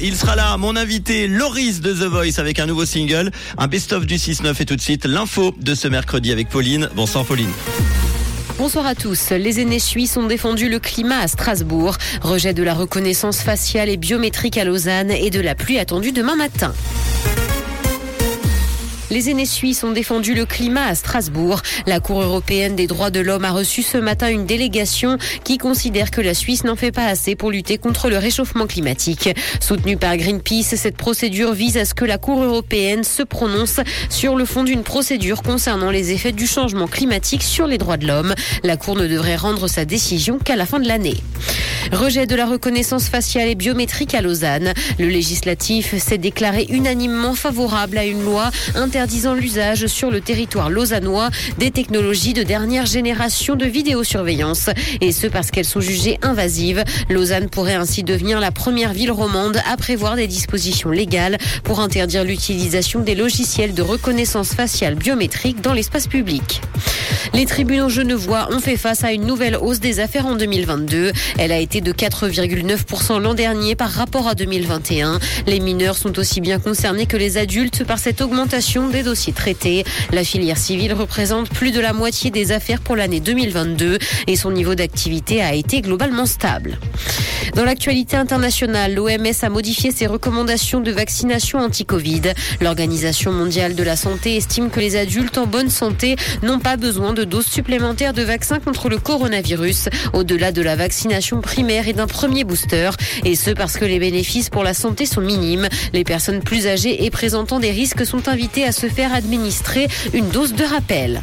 Il sera là, mon invité Loris de The Voice avec un nouveau single, un best-of du 6-9 et tout de suite l'info de ce mercredi avec Pauline. Bonsoir Pauline. Bonsoir à tous. Les aînés suisses ont défendu le climat à Strasbourg. Rejet de la reconnaissance faciale et biométrique à Lausanne et de la pluie attendue demain matin. Les aînés suisses ont défendu le climat à Strasbourg. La Cour européenne des droits de l'homme a reçu ce matin une délégation qui considère que la Suisse n'en fait pas assez pour lutter contre le réchauffement climatique. Soutenue par Greenpeace, cette procédure vise à ce que la Cour européenne se prononce sur le fond d'une procédure concernant les effets du changement climatique sur les droits de l'homme. La Cour ne devrait rendre sa décision qu'à la fin de l'année. Rejet de la reconnaissance faciale et biométrique à Lausanne. Le législatif s'est déclaré unanimement favorable à une loi interdisant l'usage sur le territoire lausannois des technologies de dernière génération de vidéosurveillance. Et ce parce qu'elles sont jugées invasives. Lausanne pourrait ainsi devenir la première ville romande à prévoir des dispositions légales pour interdire l'utilisation des logiciels de reconnaissance faciale biométrique dans l'espace public. Les tribunaux genevois ont fait face à une nouvelle hausse des affaires en 2022. Elle a été de 4,9% l'an dernier par rapport à 2021. Les mineurs sont aussi bien concernés que les adultes par cette augmentation des dossiers traités. La filière civile représente plus de la moitié des affaires pour l'année 2022 et son niveau d'activité a été globalement stable. Dans l'actualité internationale, l'OMS a modifié ses recommandations de vaccination anti-Covid. L'Organisation mondiale de la santé estime que les adultes en bonne santé n'ont pas besoin de doses supplémentaires de vaccins contre le coronavirus, au-delà de la vaccination primaire et d'un premier booster. Et ce parce que les bénéfices pour la santé sont minimes. Les personnes plus âgées et présentant des risques sont invitées à se faire administrer une dose de rappel.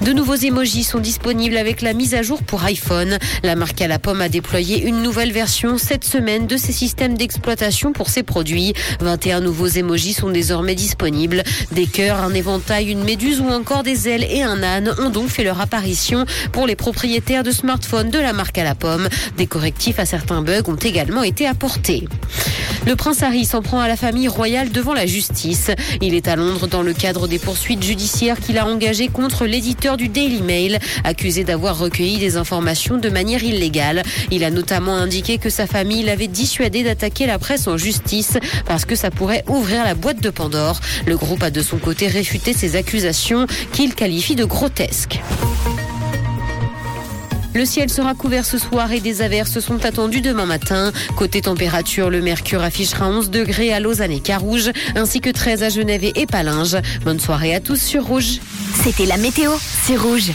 De nouveaux emojis sont disponibles avec la mise à jour pour iPhone. La marque à la pomme a déployé une nouvelle version cette semaine de ses systèmes d'exploitation pour ses produits. 21 nouveaux emojis sont désormais disponibles. Des cœurs, un éventail, une méduse ou encore des ailes et un âne ont donc fait leur apparition pour les propriétaires de smartphones de la marque à la pomme. Des correctifs à certains bugs ont également été apportés. Le prince Harry s'en prend à la famille royale devant la justice. Il est à Londres dans le cadre des poursuites judiciaires qu'il a engagées contre l'éditeur du Daily Mail, accusé d'avoir recueilli des informations de manière illégale. Il a notamment indiqué que sa famille l'avait dissuadé d'attaquer la presse en justice parce que ça pourrait ouvrir la boîte de Pandore. Le groupe a de son côté réfuté ces accusations qu'il qualifie de grotesques. Le ciel sera couvert ce soir et des averses sont attendues demain matin. Côté température, le mercure affichera 11 degrés à Lausanne et Carouge, ainsi que 13 à Genève et Palinges. Bonne soirée à tous sur Rouge. C'était la météo, c'est Rouge.